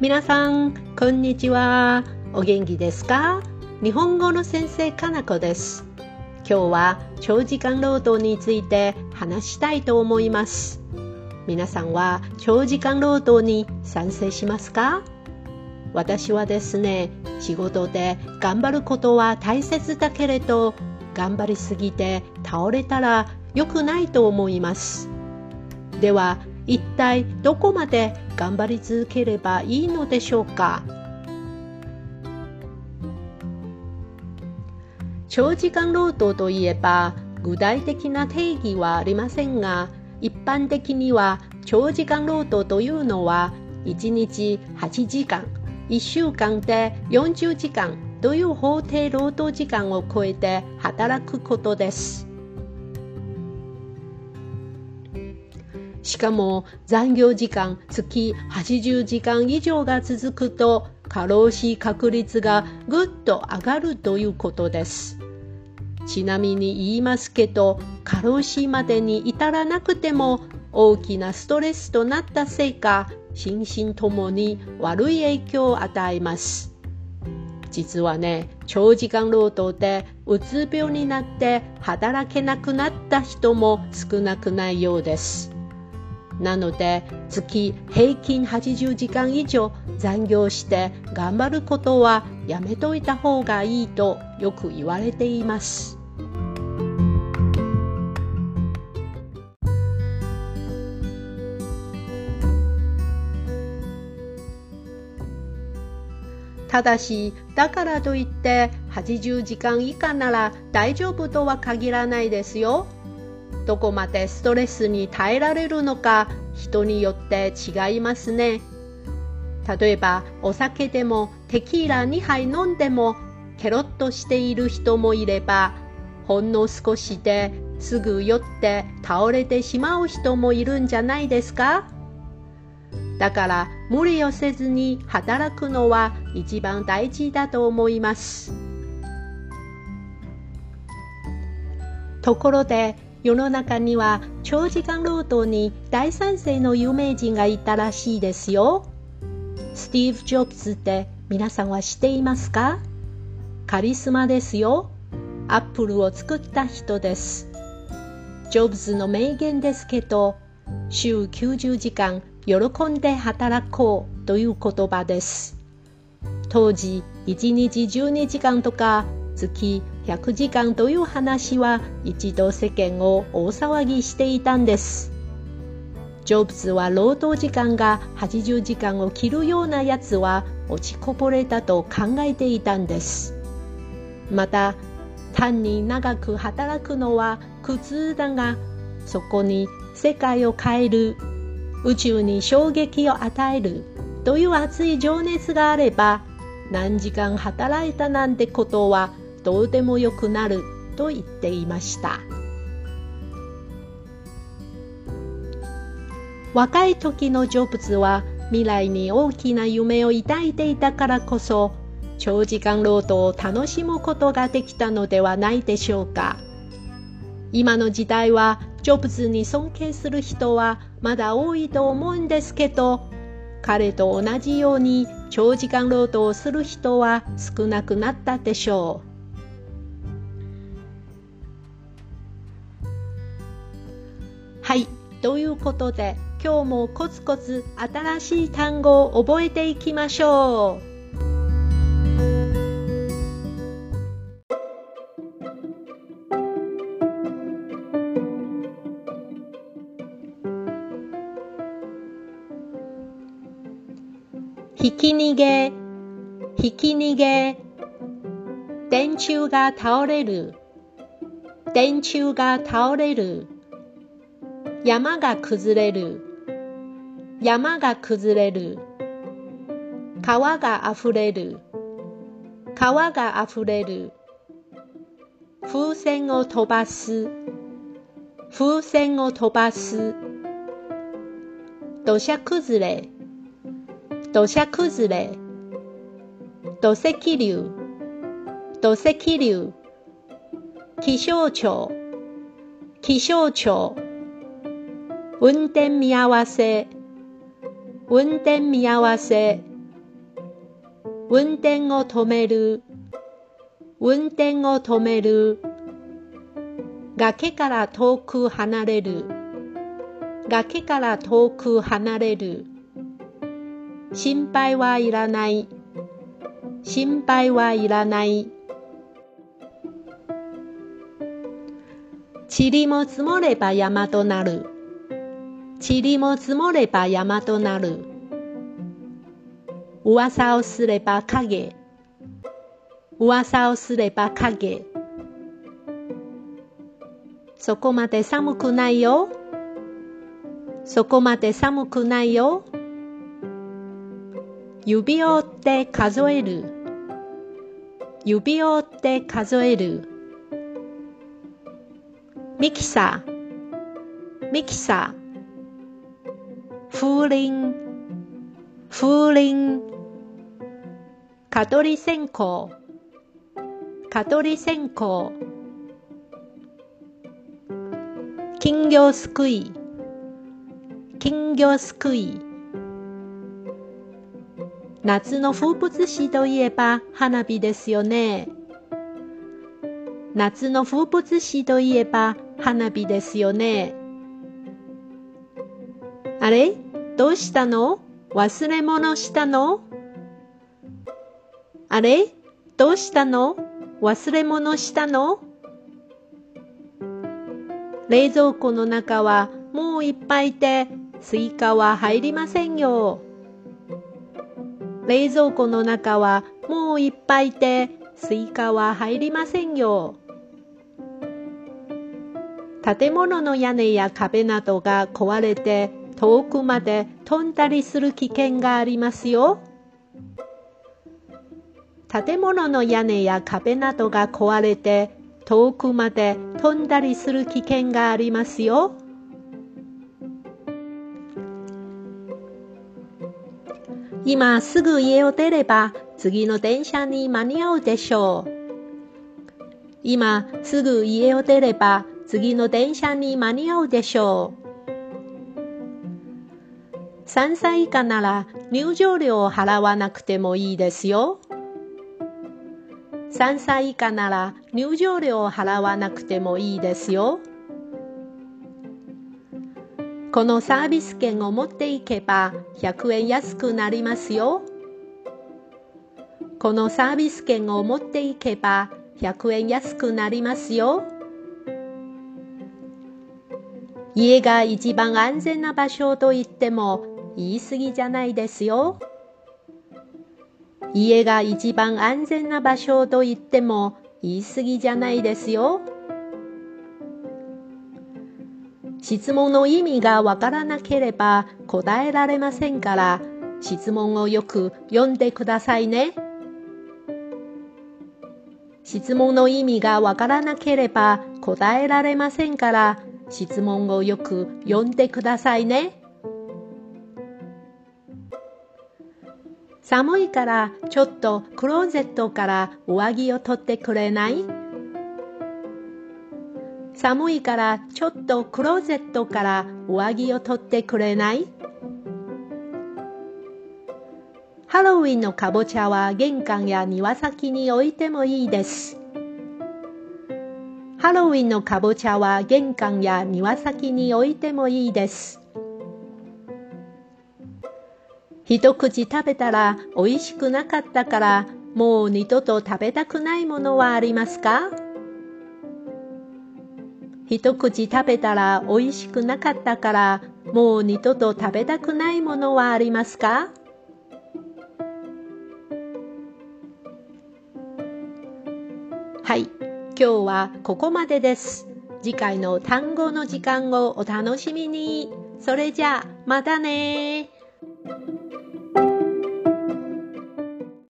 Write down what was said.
皆さん、こんにちは。お元気ですか？日本語の先生、かなこです。今日は長時間労働について話したいと思います。皆さんは長時間労働に賛成しますか？私はですね、仕事で頑張ることは大切だけれど、頑張りすぎて倒れたら良くないと思います。では、一体どこまで頑張り続ければいいのでしょうか？長時間労働といえば具体的な定義はありませんが一般的には長時間労働というのは1日8時間1週間で40時間という法定労働時間を超えて働くことです。しかも残業時間月80時間以上が続くと過労死確率がぐっと上がるということです。ちなみに言いますけど過労死までに至らなくても大きなストレスとなったせいか心身ともに悪い影響を与えます。実はね、長時間労働でうつ病になって働けなくなった人も少なくないようです。なので月平均80時間以上残業して頑張ることはやめといた方がいいとよく言われています。ただし、だからといって80時間以下なら大丈夫とは限らないですよ。どこまでストレスに耐えられるのか人によって違いますね。例えばお酒でもテキーラ2杯飲んでもケロッとしている人もいればほんの少しですぐ酔って倒れてしまう人もいるんじゃないですか？だから無理をせずに働くのは一番大事だと思います。ところで世の中には長時間労働に大賛成の有名人がいたらしいですよ。スティーブ・ジョブズって皆さんは知っていますか？カリスマですよ。アップルを作った人です。ジョブズの名言ですけど、週90時間喜んで働こうという言葉です。当時1日12時間とか月100時間という話は一度世間を大騒ぎしていたんです。ジョブズは労働時間が80時間を切るようなやつは落ちこぼれたと考えていたんです。また、単に長く働くのは苦痛だが、そこに世界を変える、宇宙に衝撃を与えるという熱い情熱があれば、何時間働いたなんてことはどうでもよくなると言っていました。若い時のジョブズは未来に大きな夢を抱いていたからこそ長時間労働を楽しむことができたのではないでしょうか。今の時代はジョブズに尊敬する人はまだ多いと思うんですけど彼と同じように長時間労働をする人は少なくなったでしょう。ということで、今日もコツコツ新しい単語を覚えていきましょう。ひき逃げ、ひき逃げ。電柱が倒れる、電柱が倒れる。山が崩れる。山が崩れる。川があふれる。川があふれる。風船を飛ばす。風船を飛ばす。土砂崩れ。土砂崩れ。土石流。土石流。気象庁。気象庁。運転見合わせ。運転見合わせ。運転を止める。運転を止める。崖から遠く離れる。崖から遠く離れる。心配はいらない。心配はいらない。塵も積もれば山となる。塵も積もれば山となる。噂をすれば影。噂をすれば影。そこまで寒くないよ。そこまで寒くないよ。指を折って数える。指を折って数える。ミキサー。ミキサー。風鈴風鈴蚊取り線香蚊取り線香金魚すくい金魚すくい夏の風物詩といえば花火ですよね。夏の風物詩といえば花火ですよね。あれどうしたの？忘れ物したの？あれ？どうしたの？忘れ物したの？冷蔵庫の中はもういっぱいでスイカは入りませんよ。冷蔵庫の中はもういっぱいでスイカは入りませんよ。建物の屋根や壁などが壊れて遠くまで飛んだりする危険がありますよ。建物の屋根や壁などが壊れて遠くまで飛んだりする危険がありますよ。今すぐ家を出れば次の電車に間に合うでしょう。今すぐ家を出れば次の電車に間に合うでしょう。3歳以下なら入場料を払わなくてもいいですよ。3歳以下なら入場料を払わなくてもいいですよ。このサービス券を持っていけば100円安くなりますよ。このサービス券を持っていけば100円安くなりますよ。家が一番安全な場所と言っても言い過ぎじゃないですよ。家が一番安全な場所と言っても言い過ぎじゃないですよ。質問の意味がわからなければ答えられませんから質問をよく読んでくださいね。質問の意味がわからなければ答えられませんから質問をよく読んでくださいね。寒いからちょっとクローゼットから上着を取ってくれない？寒いからちょっとクローゼットから上着を取ってくれない？ハロウィンのかぼちゃは玄関や庭先に置いてもいいです。ハロウィンのかぼちゃは玄関や庭先に置いてもいいです。一口食べたら美味しくなかったからもう二度と食べたくないものはありますか？一口食べたら美味しくなかったからもう二度と食べたくないものはありますか？はい。今日はここまでです。次回の単語の時間をお楽しみに。それじゃあ、またね